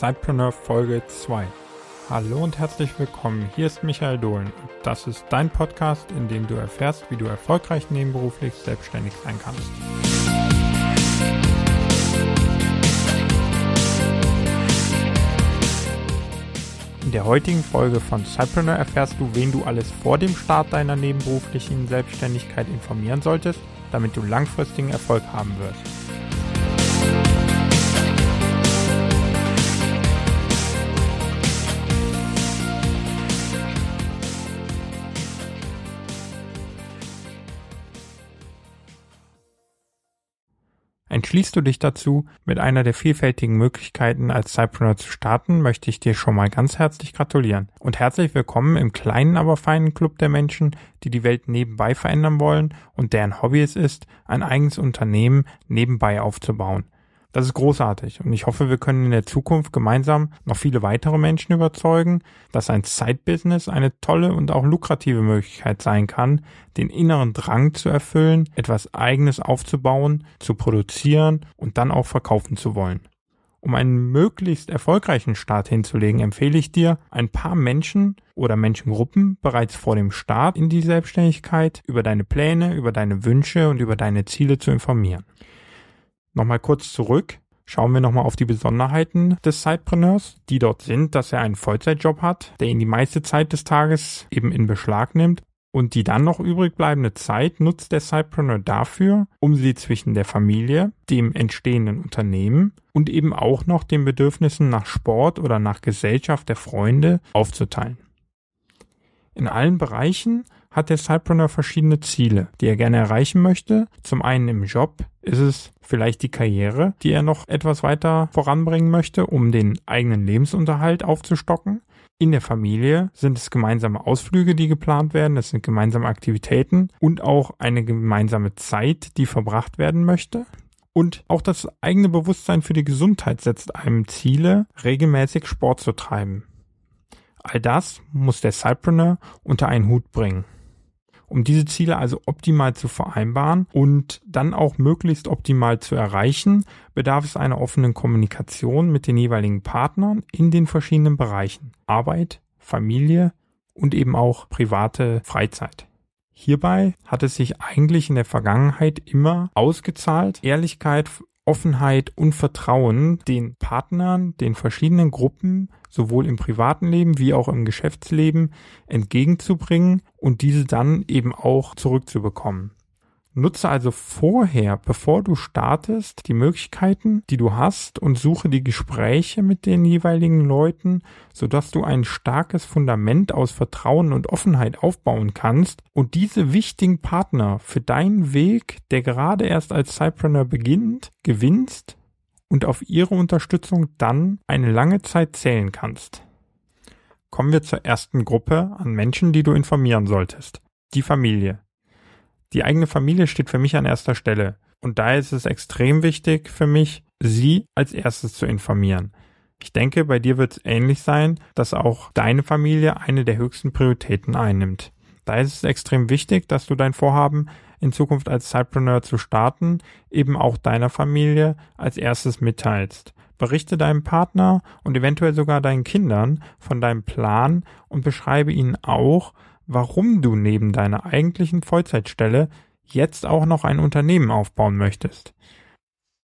Sidepreneur Folge 2. Hallo und herzlich willkommen. Hier ist Michael Dohlen und das ist dein Podcast, in dem du erfährst, wie du erfolgreich nebenberuflich selbstständig sein kannst. In der heutigen Folge von Sidepreneur erfährst du, wen du alles vor dem Start deiner nebenberuflichen Selbstständigkeit informieren solltest, damit du langfristigen Erfolg haben wirst. Entschließt du dich dazu, mit einer der vielfältigen Möglichkeiten als Cypreneur zu starten, möchte ich dir schon mal ganz herzlich gratulieren. Und herzlich willkommen im kleinen, aber feinen Club der Menschen, die die Welt nebenbei verändern wollen und deren Hobby es ist, ein eigenes Unternehmen nebenbei aufzubauen. Das ist großartig und ich hoffe, wir können in der Zukunft gemeinsam noch viele weitere Menschen überzeugen, dass ein Side-Business eine tolle und auch lukrative Möglichkeit sein kann, den inneren Drang zu erfüllen, etwas eigenes aufzubauen, zu produzieren und dann auch verkaufen zu wollen. Um einen möglichst erfolgreichen Start hinzulegen, empfehle ich dir, ein paar Menschen oder Menschengruppen bereits vor dem Start in die Selbstständigkeit über deine Pläne, über deine Wünsche und über deine Ziele zu informieren. Nochmal kurz zurück. Schauen wir nochmal auf die Besonderheiten des Sidepreneurs, die dort sind, dass er einen Vollzeitjob hat, der ihn die meiste Zeit des Tages eben in Beschlag nimmt und die dann noch übrig bleibende Zeit nutzt der Sidepreneur dafür, um sie zwischen der Familie, dem entstehenden Unternehmen und eben auch noch den Bedürfnissen nach Sport oder nach Gesellschaft der Freunde aufzuteilen. In allen Bereichen hat der Sidepreneur verschiedene Ziele, die er gerne erreichen möchte. Zum einen im Job ist es vielleicht die Karriere, die er noch etwas weiter voranbringen möchte, um den eigenen Lebensunterhalt aufzustocken. In der Familie sind es gemeinsame Ausflüge, die geplant werden, es sind gemeinsame Aktivitäten und auch eine gemeinsame Zeit, die verbracht werden möchte. Und auch das eigene Bewusstsein für die Gesundheit setzt einem Ziele, regelmäßig Sport zu treiben. All das muss der Cypreneur unter einen Hut bringen. Um diese Ziele also optimal zu vereinbaren und dann auch möglichst optimal zu erreichen, bedarf es einer offenen Kommunikation mit den jeweiligen Partnern in den verschiedenen Bereichen Arbeit, Familie und eben auch private Freizeit. Hierbei hat es sich eigentlich in der Vergangenheit immer ausgezahlt, Ehrlichkeit Offenheit und Vertrauen den Partnern, den verschiedenen Gruppen, sowohl im privaten Leben wie auch im Geschäftsleben entgegenzubringen und diese dann eben auch zurückzubekommen. Nutze also vorher, bevor du startest, die Möglichkeiten, die du hast und suche die Gespräche mit den jeweiligen Leuten, sodass du ein starkes Fundament aus Vertrauen und Offenheit aufbauen kannst und diese wichtigen Partner für deinen Weg, der gerade erst als Cypreneur beginnt, gewinnst und auf ihre Unterstützung dann eine lange Zeit zählen kannst. Kommen wir zur ersten Gruppe an Menschen, die du informieren solltest. Die Familie. Die eigene Familie steht für mich an erster Stelle. Und daher ist es extrem wichtig für mich, sie als erstes zu informieren. Ich denke, bei dir wird es ähnlich sein, dass auch deine Familie eine der höchsten Prioritäten einnimmt. Daher ist es extrem wichtig, dass du dein Vorhaben in Zukunft als Cypreneur zu starten, eben auch deiner Familie als erstes mitteilst. Berichte deinem Partner und eventuell sogar deinen Kindern von deinem Plan und beschreibe ihnen auch, warum du neben deiner eigentlichen Vollzeitstelle jetzt auch noch ein Unternehmen aufbauen möchtest.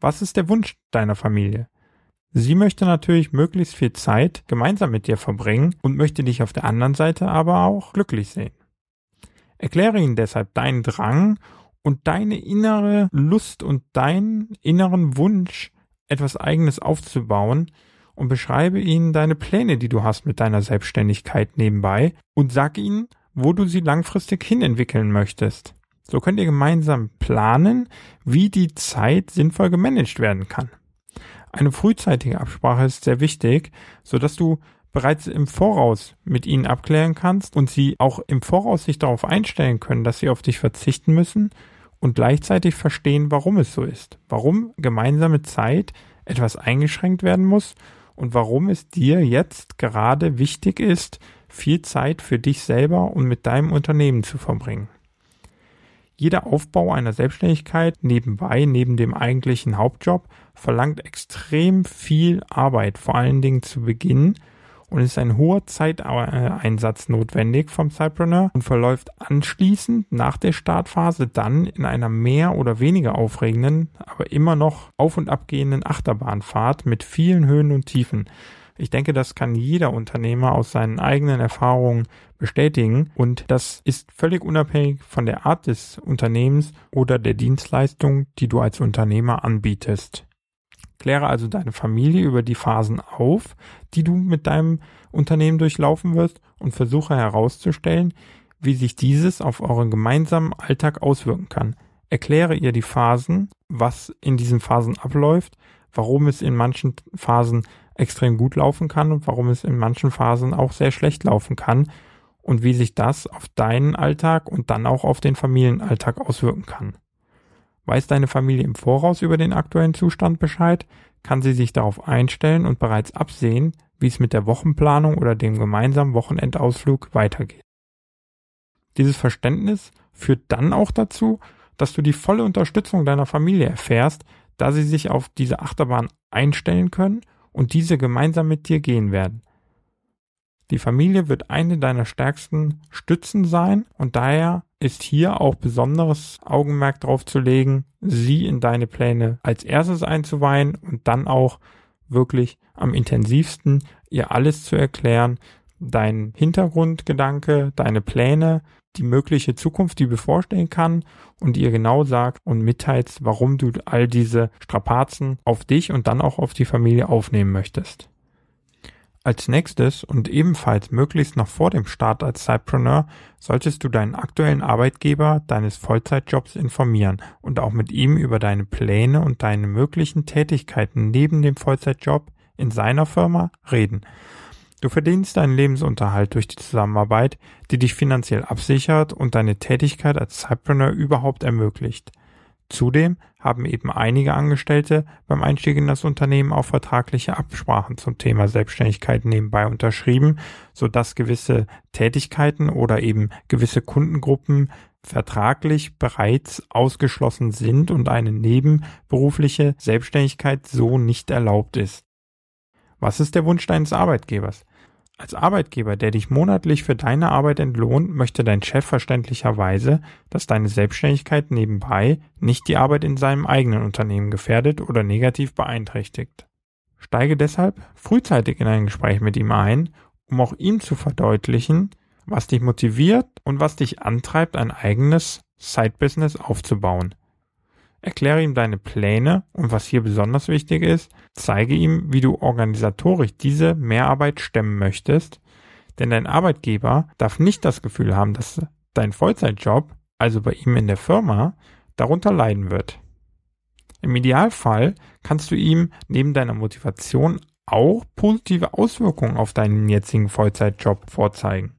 Was ist der Wunsch deiner Familie? Sie möchte natürlich möglichst viel Zeit gemeinsam mit dir verbringen und möchte dich auf der anderen Seite aber auch glücklich sehen. Erkläre ihnen deshalb deinen Drang und deine innere Lust und deinen inneren Wunsch, etwas eigenes aufzubauen, und beschreibe ihnen deine Pläne, die du hast mit deiner Selbstständigkeit nebenbei und sag ihnen, wo du sie langfristig hin entwickeln möchtest. So könnt ihr gemeinsam planen, wie die Zeit sinnvoll gemanagt werden kann. Eine frühzeitige Absprache ist sehr wichtig, so dass du bereits im Voraus mit ihnen abklären kannst und sie auch im Voraus sich darauf einstellen können, dass sie auf dich verzichten müssen und gleichzeitig verstehen, warum es so ist, warum gemeinsame Zeit etwas eingeschränkt werden muss und warum es dir jetzt gerade wichtig ist, viel Zeit für dich selber und mit deinem Unternehmen zu verbringen. Jeder Aufbau einer Selbstständigkeit nebenbei, neben dem eigentlichen Hauptjob, verlangt extrem viel Arbeit, vor allen Dingen zu Beginn und ist ein hoher Zeiteinsatz notwendig vom Cypreneur und verläuft anschließend nach der Startphase dann in einer mehr oder weniger aufregenden, aber immer noch auf und abgehenden Achterbahnfahrt mit vielen Höhen und Tiefen. Ich denke, das kann jeder Unternehmer aus seinen eigenen Erfahrungen bestätigen und das ist völlig unabhängig von der Art des Unternehmens oder der Dienstleistung, die du als Unternehmer anbietest. Kläre also deine Familie über die Phasen auf, die du mit deinem Unternehmen durchlaufen wirst und versuche herauszustellen, wie sich dieses auf euren gemeinsamen Alltag auswirken kann. Erkläre ihr die Phasen, was in diesen Phasen abläuft, warum es in manchen Phasen extrem gut laufen kann und warum es in manchen Phasen auch sehr schlecht laufen kann und wie sich das auf deinen Alltag und dann auch auf den Familienalltag auswirken kann. Weiß deine Familie im Voraus über den aktuellen Zustand Bescheid, kann sie sich darauf einstellen und bereits absehen, wie es mit der Wochenplanung oder dem gemeinsamen Wochenendausflug weitergeht. Dieses Verständnis führt dann auch dazu, dass du die volle Unterstützung deiner Familie erfährst, da sie sich auf diese Achterbahn einstellen können und diese gemeinsam mit dir gehen werden. Die Familie wird eine deiner stärksten Stützen sein und daher ist hier auch besonderes Augenmerk darauf zu legen, sie in deine Pläne als erstes einzuweihen und dann auch wirklich am intensivsten ihr alles zu erklären, dein Hintergrundgedanke, deine Pläne, die mögliche Zukunft, die bevorstehen kann und ihr genau sagt und mitteilst, warum du all diese Strapazen auf dich und dann auch auf die Familie aufnehmen möchtest. Als nächstes und ebenfalls möglichst noch vor dem Start als Sidepreneur solltest du deinen aktuellen Arbeitgeber deines Vollzeitjobs informieren und auch mit ihm über deine Pläne und deine möglichen Tätigkeiten neben dem Vollzeitjob in seiner Firma reden. Du verdienst deinen Lebensunterhalt durch die Zusammenarbeit, die dich finanziell absichert und deine Tätigkeit als Sidepreneur überhaupt ermöglicht. Zudem haben eben einige Angestellte beim Einstieg in das Unternehmen auch vertragliche Absprachen zum Thema Selbstständigkeit nebenbei unterschrieben, so dass gewisse Tätigkeiten oder eben gewisse Kundengruppen vertraglich bereits ausgeschlossen sind und eine nebenberufliche Selbstständigkeit so nicht erlaubt ist. Was ist der Wunsch deines Arbeitgebers? Als Arbeitgeber, der dich monatlich für deine Arbeit entlohnt, möchte dein Chef verständlicherweise, dass deine Selbstständigkeit nebenbei nicht die Arbeit in seinem eigenen Unternehmen gefährdet oder negativ beeinträchtigt. Steige deshalb frühzeitig in ein Gespräch mit ihm ein, um auch ihm zu verdeutlichen, was dich motiviert und was dich antreibt, ein eigenes Side-Business aufzubauen. Erkläre ihm deine Pläne und was hier besonders wichtig ist, zeige ihm, wie du organisatorisch diese Mehrarbeit stemmen möchtest, denn dein Arbeitgeber darf nicht das Gefühl haben, dass dein Vollzeitjob, also bei ihm in der Firma, darunter leiden wird. Im Idealfall kannst du ihm neben deiner Motivation auch positive Auswirkungen auf deinen jetzigen Vollzeitjob vorzeigen.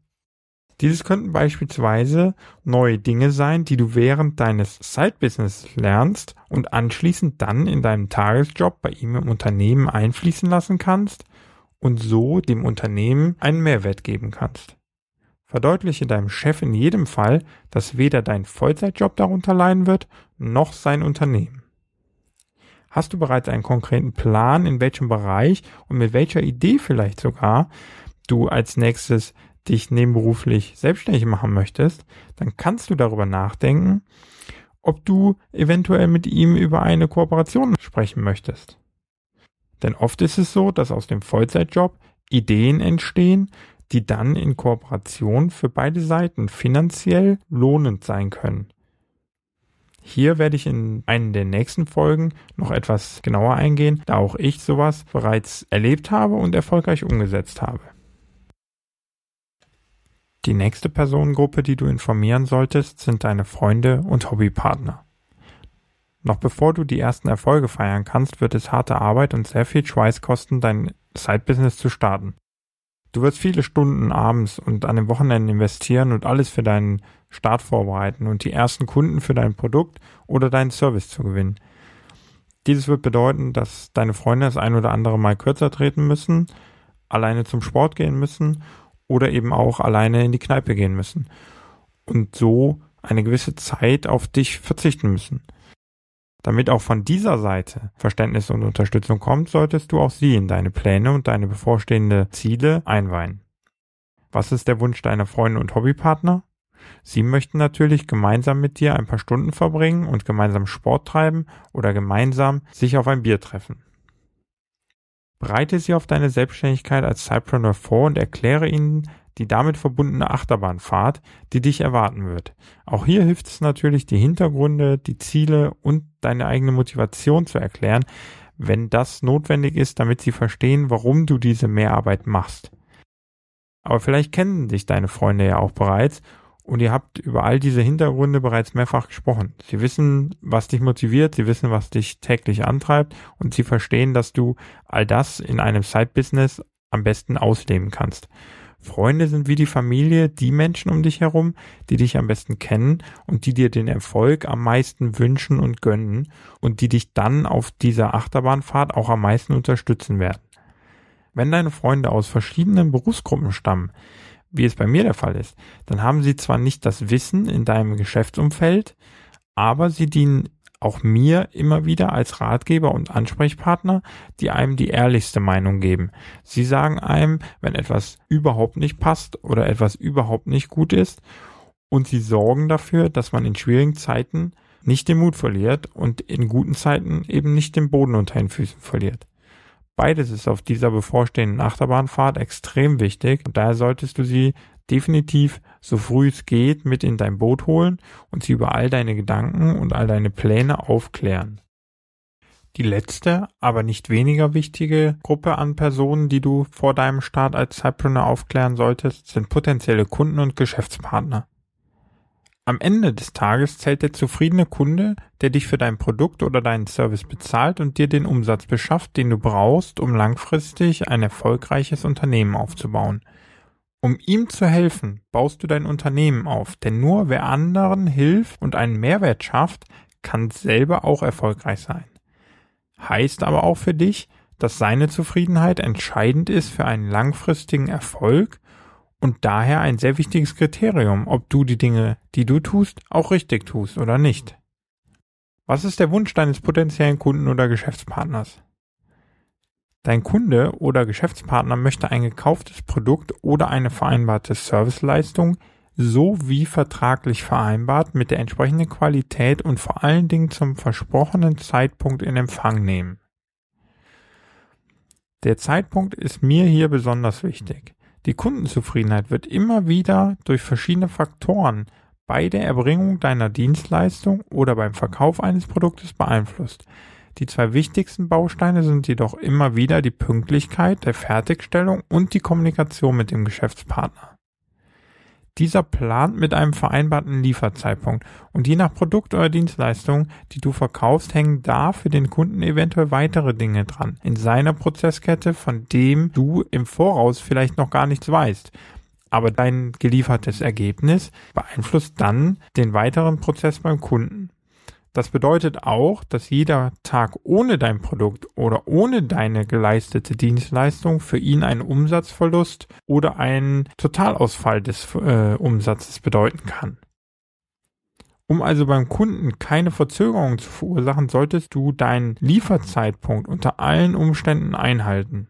Dieses könnten beispielsweise neue Dinge sein, die du während deines Side-Business lernst und anschließend dann in deinem Tagesjob bei ihm im Unternehmen einfließen lassen kannst und so dem Unternehmen einen Mehrwert geben kannst. Verdeutliche deinem Chef in jedem Fall, dass weder dein Vollzeitjob darunter leiden wird, noch sein Unternehmen. Hast du bereits einen konkreten Plan, in welchem Bereich und mit welcher Idee vielleicht sogar du als nächstes dich nebenberuflich selbstständig machen möchtest, dann kannst du darüber nachdenken, ob du eventuell mit ihm über eine Kooperation sprechen möchtest. Denn oft ist es so, dass aus dem Vollzeitjob Ideen entstehen, die dann in Kooperation für beide Seiten finanziell lohnend sein können. Hier werde ich in einen der nächsten Folgen noch etwas genauer eingehen, da auch ich sowas bereits erlebt habe und erfolgreich umgesetzt habe. Die nächste Personengruppe, die du informieren solltest, sind deine Freunde und Hobbypartner. Noch bevor du die ersten Erfolge feiern kannst, wird es harte Arbeit und sehr viel Schweiß kosten, dein Side-Business zu starten. Du wirst viele Stunden abends und an den Wochenenden investieren und alles für deinen Start vorbereiten und die ersten Kunden für dein Produkt oder deinen Service zu gewinnen. Dieses wird bedeuten, dass deine Freunde das ein oder andere Mal kürzer treten müssen, alleine zum Sport gehen müssen oder eben auch alleine in die Kneipe gehen müssen. Und so eine gewisse Zeit auf dich verzichten müssen. Damit auch von dieser Seite Verständnis und Unterstützung kommt, solltest du auch sie in deine Pläne und deine bevorstehende Ziele einweihen. Was ist der Wunsch deiner Freunde und Hobbypartner? Sie möchten natürlich gemeinsam mit dir ein paar Stunden verbringen und gemeinsam Sport treiben oder gemeinsam sich auf ein Bier treffen. Bereite sie auf deine Selbstständigkeit als Cypreneur vor und erkläre ihnen die damit verbundene Achterbahnfahrt, die dich erwarten wird. Auch hier hilft es natürlich, die Hintergründe, die Ziele und deine eigene Motivation zu erklären, wenn das notwendig ist, damit sie verstehen, warum du diese Mehrarbeit machst. Aber vielleicht kennen dich deine Freunde ja auch bereits und ihr habt über all diese Hintergründe bereits mehrfach gesprochen. Sie wissen, was dich motiviert, sie wissen, was dich täglich antreibt und sie verstehen, dass du all das in einem Side-Business am besten ausleben kannst. Freunde sind wie die Familie die Menschen um dich herum, die dich am besten kennen und die dir den Erfolg am meisten wünschen und gönnen und die dich dann auf dieser Achterbahnfahrt auch am meisten unterstützen werden. Wenn deine Freunde aus verschiedenen Berufsgruppen stammen, wie es bei mir der Fall ist, dann haben sie zwar nicht das Wissen in deinem Geschäftsumfeld, aber sie dienen auch mir immer wieder als Ratgeber und Ansprechpartner, die einem die ehrlichste Meinung geben. Sie sagen einem, wenn etwas überhaupt nicht passt oder etwas überhaupt nicht gut ist und sie sorgen dafür, dass man in schwierigen Zeiten nicht den Mut verliert und in guten Zeiten eben nicht den Boden unter den Füßen verliert. Beides ist auf dieser bevorstehenden Achterbahnfahrt extrem wichtig und daher solltest du sie definitiv so früh es geht mit in dein Boot holen und sie über all deine Gedanken und all deine Pläne aufklären. Die letzte, aber nicht weniger wichtige Gruppe an Personen, die du vor deinem Start als Cypreneur aufklären solltest, sind potenzielle Kunden und Geschäftspartner. Am Ende des Tages zählt der zufriedene Kunde, der dich für dein Produkt oder deinen Service bezahlt und dir den Umsatz beschafft, den du brauchst, um langfristig ein erfolgreiches Unternehmen aufzubauen. Um ihm zu helfen, baust du dein Unternehmen auf, denn nur wer anderen hilft und einen Mehrwert schafft, kann selber auch erfolgreich sein. Heißt aber auch für dich, dass seine Zufriedenheit entscheidend ist für einen langfristigen Erfolg und daher ein sehr wichtiges Kriterium, ob du die Dinge, die du tust, auch richtig tust oder nicht. Was ist der Wunsch deines potenziellen Kunden oder Geschäftspartners? Dein Kunde oder Geschäftspartner möchte ein gekauftes Produkt oder eine vereinbarte Serviceleistung so wie vertraglich vereinbart mit der entsprechenden Qualität und vor allen Dingen zum versprochenen Zeitpunkt in Empfang nehmen. Der Zeitpunkt ist mir hier besonders wichtig. Die Kundenzufriedenheit wird immer wieder durch verschiedene Faktoren bei der Erbringung deiner Dienstleistung oder beim Verkauf eines Produktes beeinflusst. Die zwei wichtigsten Bausteine sind jedoch immer wieder die Pünktlichkeit der Fertigstellung und die Kommunikation mit dem Geschäftspartner. Dieser plant mit einem vereinbarten Lieferzeitpunkt und je nach Produkt oder Dienstleistung, die du verkaufst, hängen da für den Kunden eventuell weitere Dinge dran in seiner Prozesskette, von dem du im Voraus vielleicht noch gar nichts weißt. Aber dein geliefertes Ergebnis beeinflusst dann den weiteren Prozess beim Kunden. Das bedeutet auch, dass jeder Tag ohne dein Produkt oder ohne deine geleistete Dienstleistung für ihn einen Umsatzverlust oder einen Totalausfall des äh, Umsatzes bedeuten kann. Um also beim Kunden keine Verzögerung zu verursachen, solltest du deinen Lieferzeitpunkt unter allen Umständen einhalten.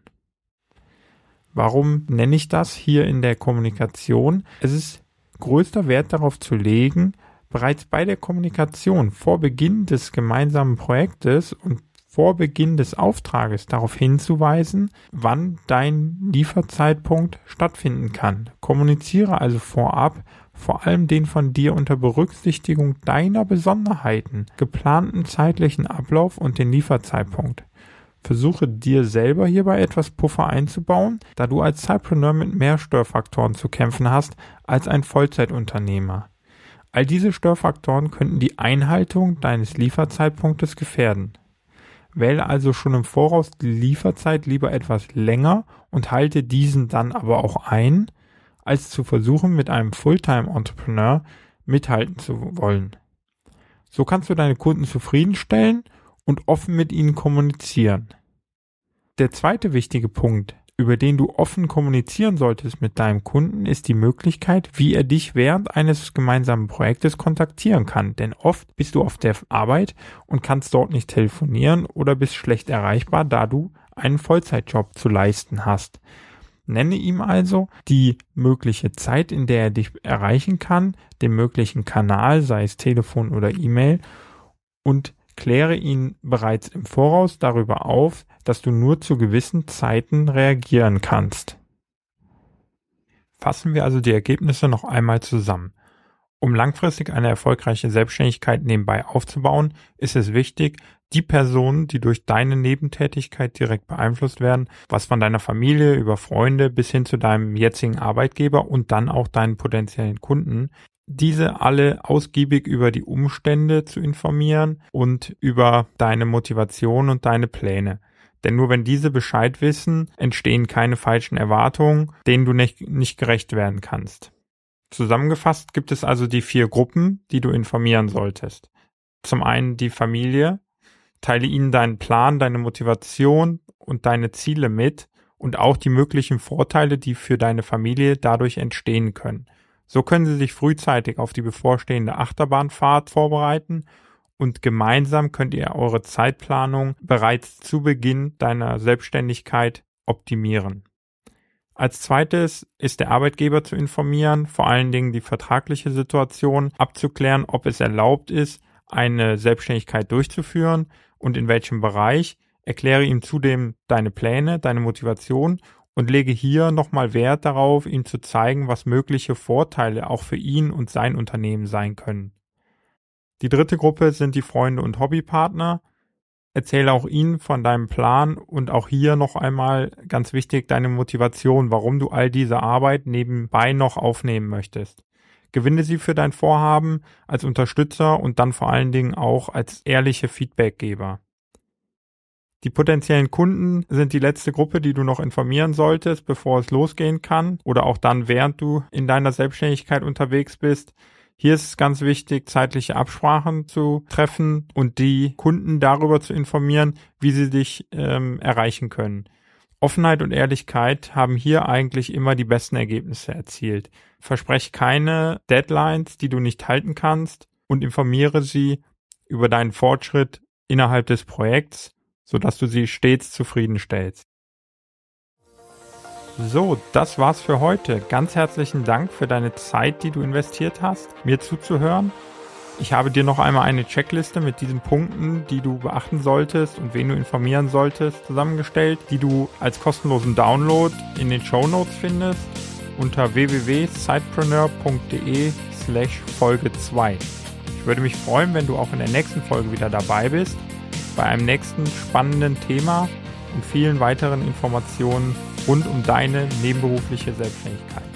Warum nenne ich das hier in der Kommunikation? Es ist größter Wert darauf zu legen, bereits bei der Kommunikation vor Beginn des gemeinsamen Projektes und vor Beginn des Auftrages darauf hinzuweisen, wann dein Lieferzeitpunkt stattfinden kann. Kommuniziere also vorab vor allem den von dir unter Berücksichtigung deiner Besonderheiten geplanten zeitlichen Ablauf und den Lieferzeitpunkt. Versuche dir selber hierbei etwas Puffer einzubauen, da du als Cypreneur mit mehr Störfaktoren zu kämpfen hast als ein Vollzeitunternehmer. All diese Störfaktoren könnten die Einhaltung deines Lieferzeitpunktes gefährden. Wähle also schon im Voraus die Lieferzeit lieber etwas länger und halte diesen dann aber auch ein, als zu versuchen, mit einem Fulltime-Entrepreneur mithalten zu wollen. So kannst du deine Kunden zufriedenstellen und offen mit ihnen kommunizieren. Der zweite wichtige Punkt, über den du offen kommunizieren solltest mit deinem Kunden, ist die Möglichkeit, wie er dich während eines gemeinsamen Projektes kontaktieren kann. Denn oft bist du auf der Arbeit und kannst dort nicht telefonieren oder bist schlecht erreichbar, da du einen Vollzeitjob zu leisten hast. Nenne ihm also die mögliche Zeit, in der er dich erreichen kann, den möglichen Kanal, sei es Telefon oder E-Mail, und kläre ihn bereits im Voraus darüber auf, dass du nur zu gewissen Zeiten reagieren kannst. Fassen wir also die Ergebnisse noch einmal zusammen. Um langfristig eine erfolgreiche Selbstständigkeit nebenbei aufzubauen, ist es wichtig, die Personen, die durch deine Nebentätigkeit direkt beeinflusst werden, was von deiner Familie über Freunde bis hin zu deinem jetzigen Arbeitgeber und dann auch deinen potenziellen Kunden, diese alle ausgiebig über die Umstände zu informieren und über deine Motivation und deine Pläne. Denn nur wenn diese Bescheid wissen, entstehen keine falschen Erwartungen, denen du nicht, nicht gerecht werden kannst. Zusammengefasst gibt es also die vier Gruppen, die du informieren solltest. Zum einen die Familie, teile ihnen deinen Plan, deine Motivation und deine Ziele mit und auch die möglichen Vorteile, die für deine Familie dadurch entstehen können. So können sie sich frühzeitig auf die bevorstehende Achterbahnfahrt vorbereiten und gemeinsam könnt ihr eure Zeitplanung bereits zu Beginn deiner Selbstständigkeit optimieren. Als zweites ist der Arbeitgeber zu informieren, vor allen Dingen die vertragliche Situation abzuklären, ob es erlaubt ist, eine Selbstständigkeit durchzuführen und in welchem Bereich. Erkläre ihm zudem deine Pläne, deine Motivation und lege hier nochmal Wert darauf, ihm zu zeigen, was mögliche Vorteile auch für ihn und sein Unternehmen sein können. Die dritte Gruppe sind die Freunde und Hobbypartner. Erzähle auch ihnen von deinem Plan und auch hier noch einmal ganz wichtig deine Motivation, warum du all diese Arbeit nebenbei noch aufnehmen möchtest. Gewinne sie für dein Vorhaben als Unterstützer und dann vor allen Dingen auch als ehrliche Feedbackgeber. Die potenziellen Kunden sind die letzte Gruppe, die du noch informieren solltest, bevor es losgehen kann oder auch dann, während du in deiner Selbstständigkeit unterwegs bist. Hier ist es ganz wichtig, zeitliche Absprachen zu treffen und die Kunden darüber zu informieren, wie sie dich ähm, erreichen können. Offenheit und Ehrlichkeit haben hier eigentlich immer die besten Ergebnisse erzielt. Versprech keine Deadlines, die du nicht halten kannst und informiere sie über deinen Fortschritt innerhalb des Projekts, sodass du sie stets zufriedenstellst. So, das war's für heute. Ganz herzlichen Dank für deine Zeit, die du investiert hast, mir zuzuhören. Ich habe dir noch einmal eine Checkliste mit diesen Punkten, die du beachten solltest und wen du informieren solltest, zusammengestellt, die du als kostenlosen Download in den Show Notes findest unter www.sidepreneur.de slash Folge 2. Ich würde mich freuen, wenn du auch in der nächsten Folge wieder dabei bist, bei einem nächsten spannenden Thema und vielen weiteren Informationen rund um deine nebenberufliche Selbstständigkeit.